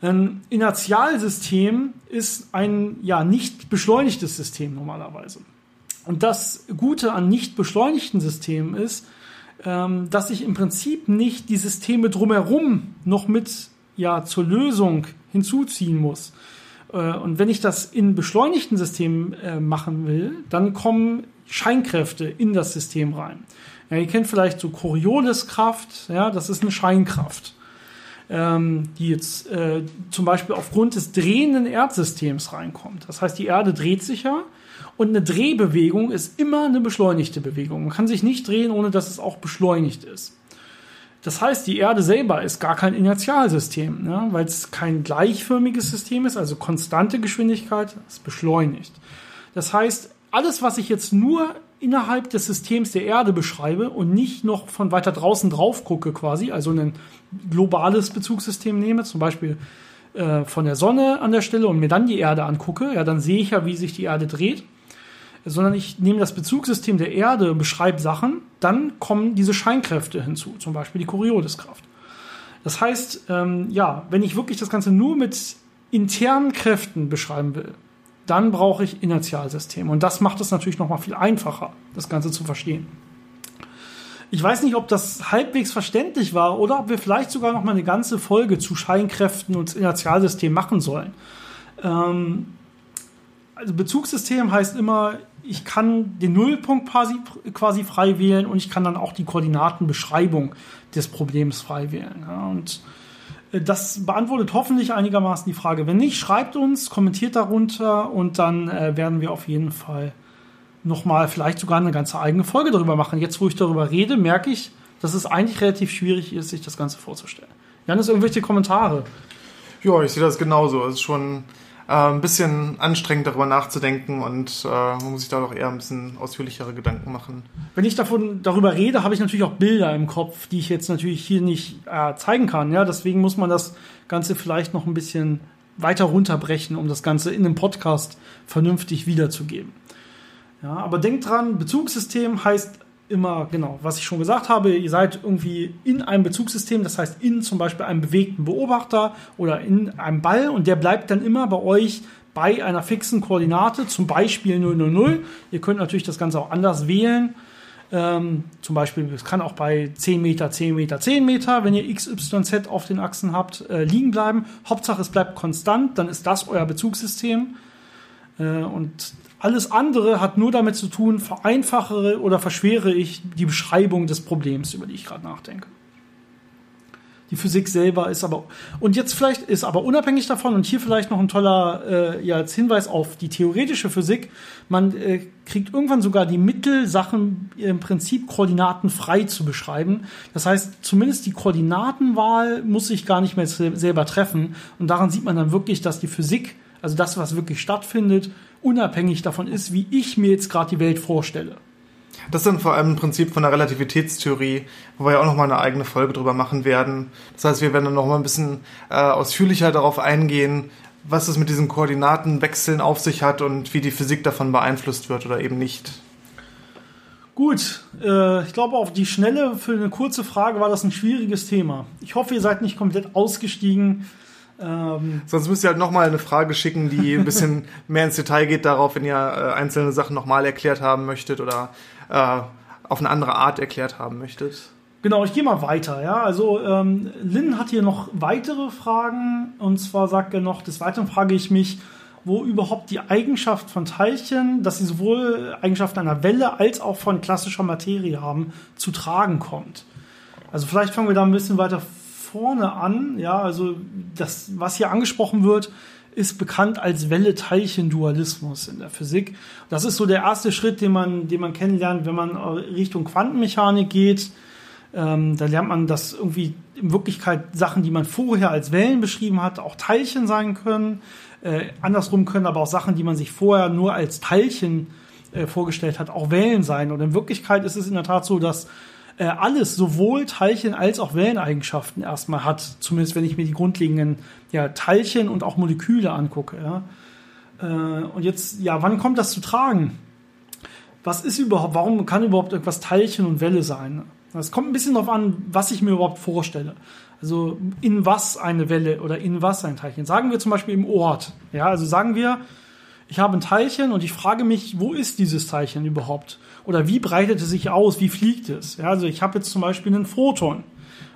Ein Inertialsystem ist ein ja nicht beschleunigtes System normalerweise. Und das Gute an nicht beschleunigten Systemen ist, ähm, dass ich im Prinzip nicht die Systeme drumherum noch mit ja zur Lösung hinzuziehen muss. Äh, und wenn ich das in beschleunigten Systemen äh, machen will, dann kommen Scheinkräfte in das System rein. Ja, ihr kennt vielleicht so Corioliskraft, ja, das ist eine Scheinkraft, ähm, die jetzt äh, zum Beispiel aufgrund des drehenden Erdsystems reinkommt. Das heißt, die Erde dreht sich ja und eine Drehbewegung ist immer eine beschleunigte Bewegung. Man kann sich nicht drehen, ohne dass es auch beschleunigt ist. Das heißt, die Erde selber ist gar kein Inertialsystem, ne? weil es kein gleichförmiges System ist, also konstante Geschwindigkeit, ist beschleunigt. Das heißt, alles, was ich jetzt nur innerhalb des Systems der Erde beschreibe und nicht noch von weiter draußen drauf gucke quasi, also ein globales Bezugssystem nehme, zum Beispiel äh, von der Sonne an der Stelle und mir dann die Erde angucke, ja, dann sehe ich ja, wie sich die Erde dreht sondern ich nehme das Bezugssystem der Erde, beschreibe Sachen, dann kommen diese Scheinkräfte hinzu, zum Beispiel die Corioliskraft. Das heißt, ähm, ja, wenn ich wirklich das Ganze nur mit internen Kräften beschreiben will, dann brauche ich Inertialsysteme. Und das macht es natürlich nochmal viel einfacher, das Ganze zu verstehen. Ich weiß nicht, ob das halbwegs verständlich war oder ob wir vielleicht sogar noch mal eine ganze Folge zu Scheinkräften und Inertialsystem machen sollen. Ähm, also Bezugssystem heißt immer, ich kann den Nullpunkt quasi, quasi frei wählen und ich kann dann auch die Koordinatenbeschreibung des Problems frei wählen. Ja, und äh, das beantwortet hoffentlich einigermaßen die Frage. Wenn nicht, schreibt uns, kommentiert darunter und dann äh, werden wir auf jeden Fall nochmal vielleicht sogar eine ganze eigene Folge darüber machen. Jetzt, wo ich darüber rede, merke ich, dass es eigentlich relativ schwierig ist, sich das Ganze vorzustellen. Janis, irgendwelche Kommentare? Ja, ich sehe das genauso. Es ist schon äh, ein bisschen anstrengend darüber nachzudenken und äh, man muss sich da doch eher ein bisschen ausführlichere Gedanken machen. Wenn ich davon darüber rede, habe ich natürlich auch Bilder im Kopf, die ich jetzt natürlich hier nicht äh, zeigen kann. Ja, deswegen muss man das Ganze vielleicht noch ein bisschen weiter runterbrechen, um das Ganze in einem Podcast vernünftig wiederzugeben. Ja, aber denkt dran, Bezugssystem heißt immer, genau, was ich schon gesagt habe, ihr seid irgendwie in einem Bezugssystem, das heißt in zum Beispiel einem bewegten Beobachter oder in einem Ball und der bleibt dann immer bei euch bei einer fixen Koordinate, zum Beispiel 000. Ihr könnt natürlich das Ganze auch anders wählen. Ähm, zum Beispiel, es kann auch bei 10 Meter, 10 Meter, 10 Meter, wenn ihr X, Y, Z auf den Achsen habt, äh, liegen bleiben. Hauptsache, es bleibt konstant, dann ist das euer Bezugssystem. Äh, und alles andere hat nur damit zu tun, vereinfache oder verschwere ich die Beschreibung des Problems, über die ich gerade nachdenke. Die Physik selber ist aber, und jetzt vielleicht ist aber unabhängig davon, und hier vielleicht noch ein toller äh, ja, als Hinweis auf die theoretische Physik, man äh, kriegt irgendwann sogar die Mittel, Sachen im Prinzip koordinatenfrei zu beschreiben. Das heißt, zumindest die Koordinatenwahl muss sich gar nicht mehr selber treffen. Und daran sieht man dann wirklich, dass die Physik, also das, was wirklich stattfindet, unabhängig davon ist, wie ich mir jetzt gerade die Welt vorstelle. Das ist dann vor allem ein Prinzip von der Relativitätstheorie, wo wir ja auch nochmal eine eigene Folge drüber machen werden. Das heißt, wir werden dann nochmal ein bisschen äh, ausführlicher darauf eingehen, was es mit diesen Koordinatenwechseln auf sich hat und wie die Physik davon beeinflusst wird oder eben nicht. Gut, äh, ich glaube, auf die Schnelle für eine kurze Frage war das ein schwieriges Thema. Ich hoffe, ihr seid nicht komplett ausgestiegen. Ähm, Sonst müsst ihr halt nochmal eine Frage schicken, die ein bisschen (laughs) mehr ins Detail geht darauf, wenn ihr äh, einzelne Sachen nochmal erklärt haben möchtet oder äh, auf eine andere Art erklärt haben möchtet. Genau, ich gehe mal weiter. Ja, also ähm, Lynn hat hier noch weitere Fragen und zwar sagt er noch: Des Weiteren frage ich mich, wo überhaupt die Eigenschaft von Teilchen, dass sie sowohl Eigenschaften einer Welle als auch von klassischer Materie haben, zu tragen kommt. Also vielleicht fangen wir da ein bisschen weiter vorne an. Ja, also das, was hier angesprochen wird, ist bekannt als Welle-Teilchen-Dualismus in der Physik. Das ist so der erste Schritt, den man, den man kennenlernt, wenn man Richtung Quantenmechanik geht. Ähm, da lernt man, dass irgendwie in Wirklichkeit Sachen, die man vorher als Wellen beschrieben hat, auch Teilchen sein können. Äh, andersrum können aber auch Sachen, die man sich vorher nur als Teilchen äh, vorgestellt hat, auch Wellen sein. Und in Wirklichkeit ist es in der Tat so, dass äh, alles, sowohl Teilchen als auch Welleneigenschaften erstmal hat. Zumindest wenn ich mir die grundlegenden ja, Teilchen und auch Moleküle angucke. Ja. Äh, und jetzt, ja, wann kommt das zu tragen? Was ist überhaupt, warum kann überhaupt etwas Teilchen und Welle sein? Es kommt ein bisschen darauf an, was ich mir überhaupt vorstelle. Also in was eine Welle oder in was ein Teilchen. Sagen wir zum Beispiel im Ort. Ja, also sagen wir, ich habe ein Teilchen und ich frage mich, wo ist dieses Teilchen überhaupt? Oder wie breitet es sich aus? Wie fliegt es? Ja, also ich habe jetzt zum Beispiel einen Photon.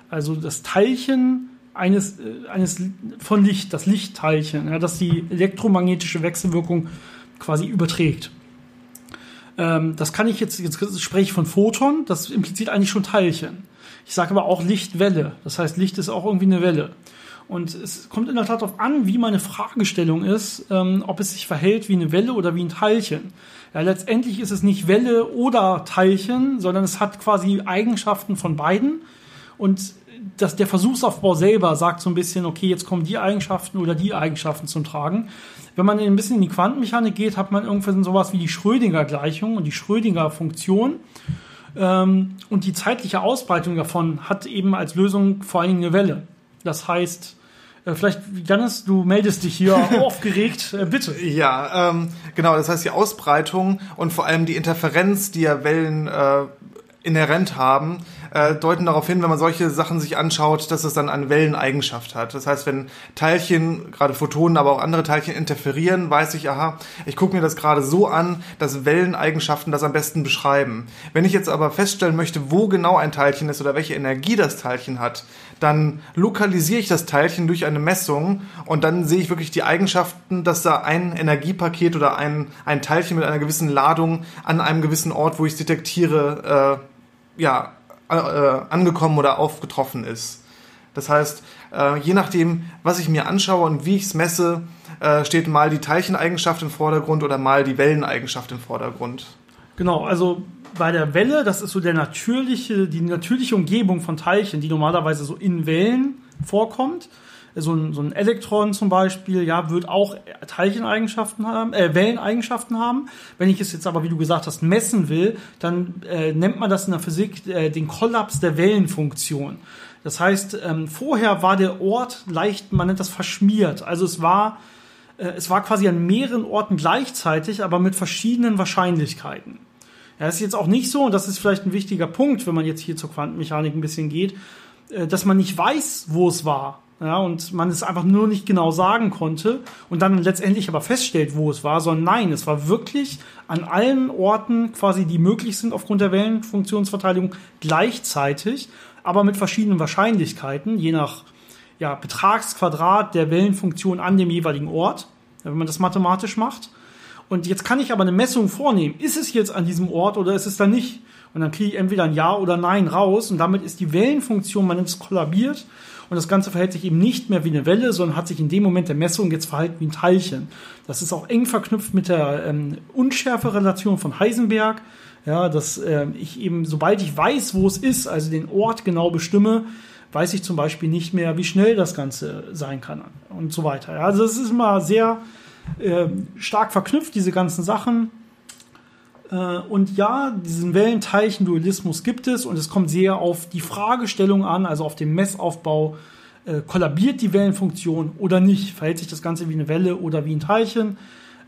Also das Teilchen eines, äh, eines von Licht, das Lichtteilchen, ja, das die elektromagnetische Wechselwirkung quasi überträgt. Ähm, das kann ich jetzt, jetzt spreche ich von Photon, das impliziert eigentlich schon Teilchen. Ich sage aber auch Lichtwelle. Das heißt, Licht ist auch irgendwie eine Welle. Und es kommt in der Tat darauf an, wie meine Fragestellung ist, ähm, ob es sich verhält wie eine Welle oder wie ein Teilchen. Ja, letztendlich ist es nicht Welle oder Teilchen, sondern es hat quasi Eigenschaften von beiden. Und das, der Versuchsaufbau selber sagt so ein bisschen, okay, jetzt kommen die Eigenschaften oder die Eigenschaften zum Tragen. Wenn man ein bisschen in die Quantenmechanik geht, hat man irgendwie sowas wie die Schrödinger-Gleichung und die Schrödinger-Funktion. Ähm, und die zeitliche Ausbreitung davon hat eben als Lösung vor allen Dingen eine Welle. Das heißt, Vielleicht, Janis, du meldest dich hier (laughs) aufgeregt, äh, bitte. Ja, ähm, genau, das heißt die Ausbreitung und vor allem die Interferenz, die ja Wellen äh, inhärent haben, äh, deuten darauf hin, wenn man solche Sachen sich anschaut, dass es dann eine Welleneigenschaft hat. Das heißt, wenn Teilchen, gerade Photonen, aber auch andere Teilchen interferieren, weiß ich, aha, ich gucke mir das gerade so an, dass Welleneigenschaften das am besten beschreiben. Wenn ich jetzt aber feststellen möchte, wo genau ein Teilchen ist oder welche Energie das Teilchen hat, dann lokalisiere ich das Teilchen durch eine Messung und dann sehe ich wirklich die Eigenschaften, dass da ein Energiepaket oder ein, ein Teilchen mit einer gewissen Ladung an einem gewissen Ort, wo ich es detektiere, äh, ja, äh, angekommen oder aufgetroffen ist. Das heißt, äh, je nachdem, was ich mir anschaue und wie ich es messe, äh, steht mal die Teilcheneigenschaft im Vordergrund oder mal die Welleneigenschaft im Vordergrund. Genau, also bei der Welle, das ist so der natürliche, die natürliche Umgebung von Teilchen, die normalerweise so in Wellen vorkommt. So ein, so ein Elektron zum Beispiel, ja, wird auch Teilcheneigenschaften haben, äh, Welleneigenschaften haben. Wenn ich es jetzt aber, wie du gesagt hast, messen will, dann äh, nennt man das in der Physik äh, den Kollaps der Wellenfunktion. Das heißt, ähm, vorher war der Ort leicht, man nennt das verschmiert. Also es war, äh, es war quasi an mehreren Orten gleichzeitig, aber mit verschiedenen Wahrscheinlichkeiten. Ja, ist jetzt auch nicht so, und das ist vielleicht ein wichtiger Punkt, wenn man jetzt hier zur Quantenmechanik ein bisschen geht, äh, dass man nicht weiß, wo es war. Ja, und man es einfach nur nicht genau sagen konnte und dann letztendlich aber feststellt, wo es war, sondern nein, es war wirklich an allen Orten quasi, die möglich sind aufgrund der Wellenfunktionsverteilung gleichzeitig, aber mit verschiedenen Wahrscheinlichkeiten, je nach ja, Betragsquadrat der Wellenfunktion an dem jeweiligen Ort, wenn man das mathematisch macht. Und jetzt kann ich aber eine Messung vornehmen. Ist es jetzt an diesem Ort oder ist es da nicht? Und dann kriege ich entweder ein Ja oder Nein raus. Und damit ist die Wellenfunktion, man nennt es kollabiert. Und das Ganze verhält sich eben nicht mehr wie eine Welle, sondern hat sich in dem Moment der Messung jetzt verhalten wie ein Teilchen. Das ist auch eng verknüpft mit der ähm, Unschärferelation von Heisenberg. Ja, dass äh, ich eben, sobald ich weiß, wo es ist, also den Ort genau bestimme, weiß ich zum Beispiel nicht mehr, wie schnell das Ganze sein kann und so weiter. Also es ist immer sehr äh, stark verknüpft, diese ganzen Sachen. Äh, und ja, diesen Wellenteilchen-Dualismus gibt es und es kommt sehr auf die Fragestellung an, also auf den Messaufbau. Äh, kollabiert die Wellenfunktion oder nicht? Verhält sich das Ganze wie eine Welle oder wie ein Teilchen?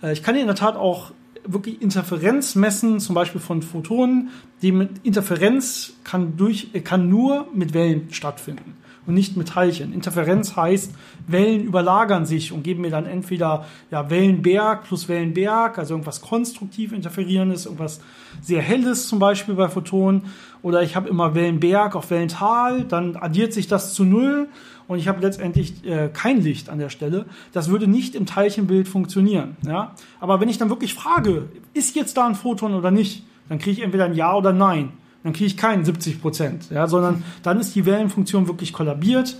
Äh, ich kann in der Tat auch wirklich Interferenz messen, zum Beispiel von Photonen. Die Interferenz kann, durch, kann nur mit Wellen stattfinden und nicht mit Teilchen. Interferenz heißt, Wellen überlagern sich und geben mir dann entweder ja, Wellenberg plus Wellenberg, also irgendwas konstruktiv interferierendes, irgendwas sehr helles zum Beispiel bei Photonen. Oder ich habe immer Wellenberg auf Wellental, dann addiert sich das zu null und ich habe letztendlich äh, kein Licht an der Stelle. Das würde nicht im Teilchenbild funktionieren. Ja? Aber wenn ich dann wirklich frage, ist jetzt da ein Photon oder nicht, dann kriege ich entweder ein Ja oder Nein dann kriege ich keinen 70 Prozent, ja, sondern dann ist die Wellenfunktion wirklich kollabiert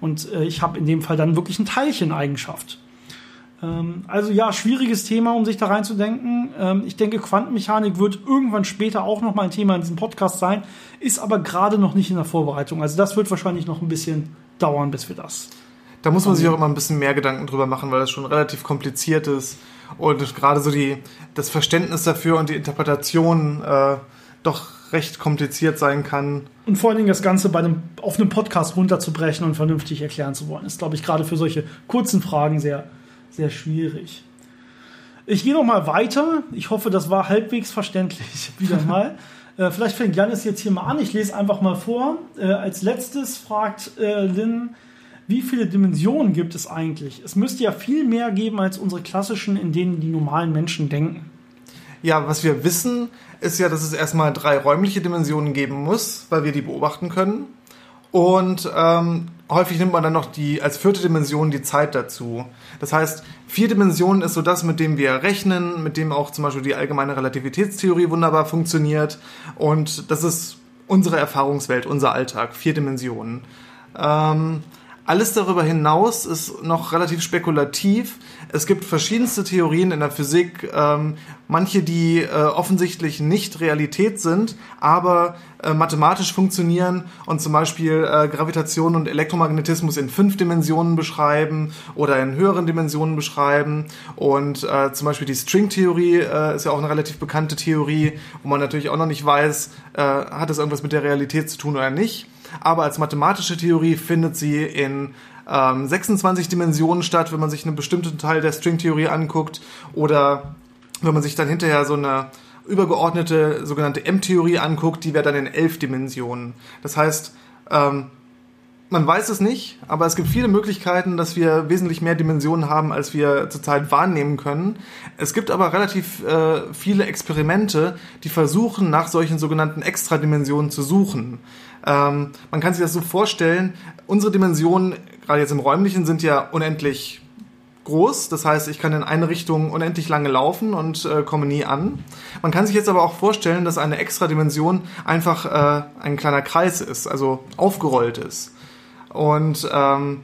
und äh, ich habe in dem Fall dann wirklich eine Teilcheneigenschaft. Ähm, also ja, schwieriges Thema, um sich da reinzudenken. Ähm, ich denke, Quantenmechanik wird irgendwann später auch noch mal ein Thema in diesem Podcast sein, ist aber gerade noch nicht in der Vorbereitung. Also das wird wahrscheinlich noch ein bisschen dauern, bis wir das Da muss man sich auch immer ein bisschen mehr Gedanken drüber machen, weil das schon relativ kompliziert ist und gerade so die, das Verständnis dafür und die Interpretation äh, doch recht kompliziert sein kann. Und vor allen Dingen das Ganze bei einem, auf einem Podcast runterzubrechen und vernünftig erklären zu wollen, ist, glaube ich, gerade für solche kurzen Fragen sehr, sehr schwierig. Ich gehe noch mal weiter. Ich hoffe, das war halbwegs verständlich (laughs) wieder mal. äh, vielleicht fängt Janis jetzt hier mal an. Ich lese einfach mal vor. Äh, als letztes fragt äh, Lynn, wie viele Dimensionen gibt es eigentlich? Es müsste ja viel mehr geben als unsere klassischen, in denen die normalen Menschen denken. Ja, was wir wissen, ist ja, dass es erstmal drei räumliche Dimensionen geben muss, weil wir die beobachten können. Und ähm, häufig nimmt man dann noch die als vierte Dimension die Zeit dazu. Das heißt, vier Dimensionen ist so das, mit dem wir rechnen, mit dem auch zum Beispiel die allgemeine Relativitätstheorie wunderbar funktioniert. Und das ist unsere Erfahrungswelt, unser Alltag, vier Dimensionen. Ähm, alles darüber hinaus ist noch relativ spekulativ. Es gibt verschiedenste Theorien in der Physik, ähm, manche, die äh, offensichtlich nicht Realität sind, aber äh, mathematisch funktionieren und zum Beispiel äh, Gravitation und Elektromagnetismus in fünf Dimensionen beschreiben oder in höheren Dimensionen beschreiben. Und äh, zum Beispiel die Stringtheorie äh, ist ja auch eine relativ bekannte Theorie, wo man natürlich auch noch nicht weiß, äh, hat es irgendwas mit der Realität zu tun oder nicht aber als mathematische Theorie findet sie in ähm, 26 Dimensionen statt, wenn man sich einen bestimmten Teil der Stringtheorie anguckt oder wenn man sich dann hinterher so eine übergeordnete sogenannte M-Theorie anguckt, die wäre dann in elf Dimensionen. Das heißt, ähm, man weiß es nicht, aber es gibt viele Möglichkeiten, dass wir wesentlich mehr Dimensionen haben, als wir zurzeit wahrnehmen können. Es gibt aber relativ äh, viele Experimente, die versuchen, nach solchen sogenannten Extradimensionen zu suchen. Ähm, man kann sich das so vorstellen, unsere Dimensionen, gerade jetzt im räumlichen, sind ja unendlich groß. Das heißt, ich kann in eine Richtung unendlich lange laufen und äh, komme nie an. Man kann sich jetzt aber auch vorstellen, dass eine Extradimension einfach äh, ein kleiner Kreis ist, also aufgerollt ist. Und ähm,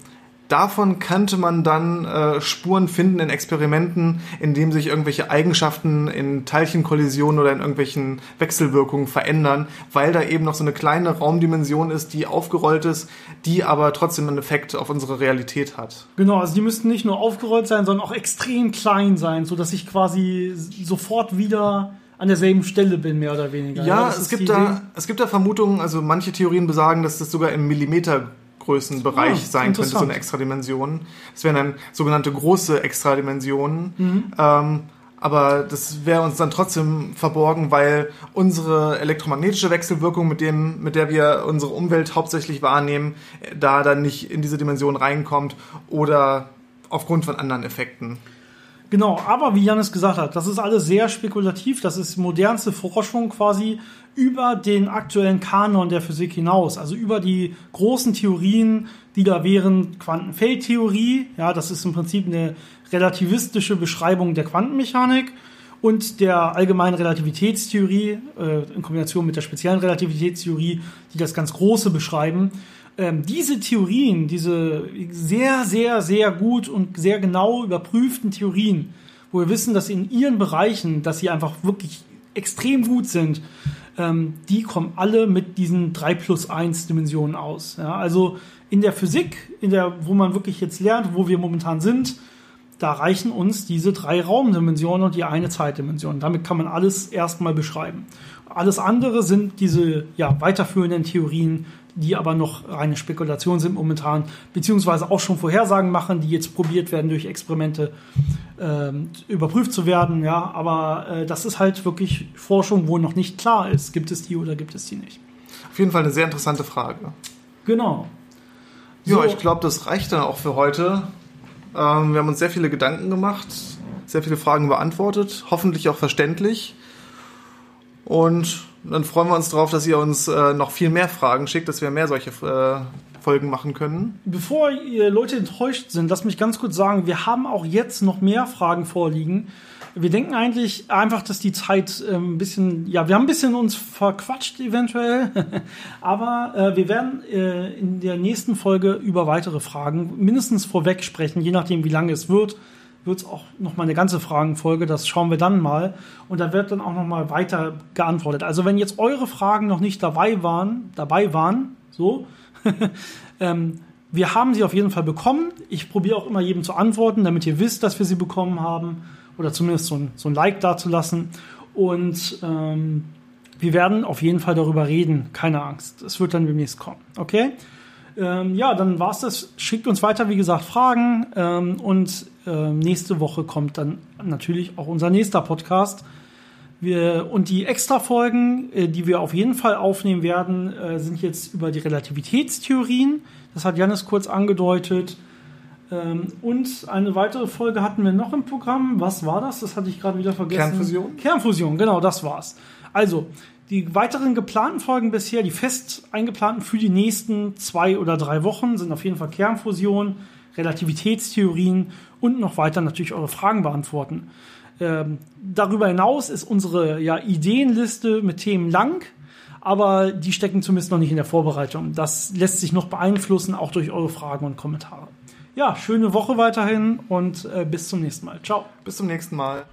davon könnte man dann äh, Spuren finden in Experimenten, in dem sich irgendwelche Eigenschaften in Teilchenkollisionen oder in irgendwelchen Wechselwirkungen verändern, weil da eben noch so eine kleine Raumdimension ist, die aufgerollt ist, die aber trotzdem einen Effekt auf unsere Realität hat. Genau, also die müssten nicht nur aufgerollt sein, sondern auch extrem klein sein, so dass ich quasi sofort wieder an derselben Stelle bin, mehr oder weniger. Ja, ja es gibt da, es gibt da Vermutungen, also manche Theorien besagen, dass das sogar im Millimeter Größenbereich ah, sein könnte, so eine Extradimension. Das wären dann sogenannte große Extradimensionen. Mhm. Ähm, aber das wäre uns dann trotzdem verborgen, weil unsere elektromagnetische Wechselwirkung, mit, dem, mit der wir unsere Umwelt hauptsächlich wahrnehmen, da dann nicht in diese Dimension reinkommt oder aufgrund von anderen Effekten. Genau, aber wie Janis gesagt hat, das ist alles sehr spekulativ. Das ist modernste Forschung quasi über den aktuellen Kanon der Physik hinaus. Also über die großen Theorien, die da wären. Quantenfeldtheorie, ja, das ist im Prinzip eine relativistische Beschreibung der Quantenmechanik und der allgemeinen Relativitätstheorie äh, in Kombination mit der speziellen Relativitätstheorie, die das ganz Große beschreiben ähm, diese Theorien, diese sehr, sehr, sehr gut und sehr genau überprüften Theorien, wo wir wissen, dass in ihren Bereichen, dass sie einfach wirklich extrem gut sind, ähm, die kommen alle mit diesen 3 plus 1 Dimensionen aus. Ja, also in der Physik, in der, wo man wirklich jetzt lernt, wo wir momentan sind, da reichen uns diese drei Raumdimensionen und die eine Zeitdimension. Damit kann man alles erstmal beschreiben. Alles andere sind diese ja, weiterführenden Theorien, die aber noch reine Spekulation sind momentan, beziehungsweise auch schon Vorhersagen machen, die jetzt probiert werden durch Experimente äh, überprüft zu werden. Ja, aber äh, das ist halt wirklich Forschung, wo noch nicht klar ist, gibt es die oder gibt es die nicht. Auf jeden Fall eine sehr interessante Frage. Genau. So. Ja, ich glaube, das reicht dann auch für heute. Ähm, wir haben uns sehr viele Gedanken gemacht, sehr viele Fragen beantwortet, hoffentlich auch verständlich. Und dann freuen wir uns darauf, dass ihr uns äh, noch viel mehr Fragen schickt, dass wir mehr solche äh, Folgen machen können. Bevor ihr Leute enttäuscht sind, lasst mich ganz kurz sagen, wir haben auch jetzt noch mehr Fragen vorliegen. Wir denken eigentlich einfach, dass die Zeit äh, ein bisschen, ja, wir haben ein bisschen uns verquatscht eventuell, (laughs) aber äh, wir werden äh, in der nächsten Folge über weitere Fragen mindestens vorweg sprechen, je nachdem, wie lange es wird wird es auch noch mal eine ganze Fragenfolge, das schauen wir dann mal. Und da wird dann auch noch mal weiter geantwortet. Also wenn jetzt eure Fragen noch nicht dabei waren, dabei waren, so, (laughs) ähm, wir haben sie auf jeden Fall bekommen. Ich probiere auch immer jedem zu antworten, damit ihr wisst, dass wir sie bekommen haben. Oder zumindest so ein, so ein Like dazulassen. Und ähm, wir werden auf jeden Fall darüber reden. Keine Angst. Es wird dann demnächst kommen. Okay? Ähm, ja, dann war's das. Schickt uns weiter, wie gesagt, Fragen. Ähm, und äh, nächste Woche kommt dann natürlich auch unser nächster Podcast. Wir, und die Extra-Folgen, äh, die wir auf jeden Fall aufnehmen werden, äh, sind jetzt über die Relativitätstheorien. Das hat Janis kurz angedeutet. Ähm, und eine weitere Folge hatten wir noch im Programm. Was war das? Das hatte ich gerade wieder vergessen. Kernfusion? Kernfusion, genau, das war's. Also, die weiteren geplanten Folgen bisher, die fest eingeplanten für die nächsten zwei oder drei Wochen, sind auf jeden Fall Kernfusion, Relativitätstheorien und noch weiter natürlich eure Fragen beantworten. Ähm, darüber hinaus ist unsere ja, Ideenliste mit Themen lang, aber die stecken zumindest noch nicht in der Vorbereitung. Das lässt sich noch beeinflussen, auch durch eure Fragen und Kommentare ja, schöne Woche weiterhin und äh, bis zum nächsten Mal. Ciao. Bis zum nächsten Mal.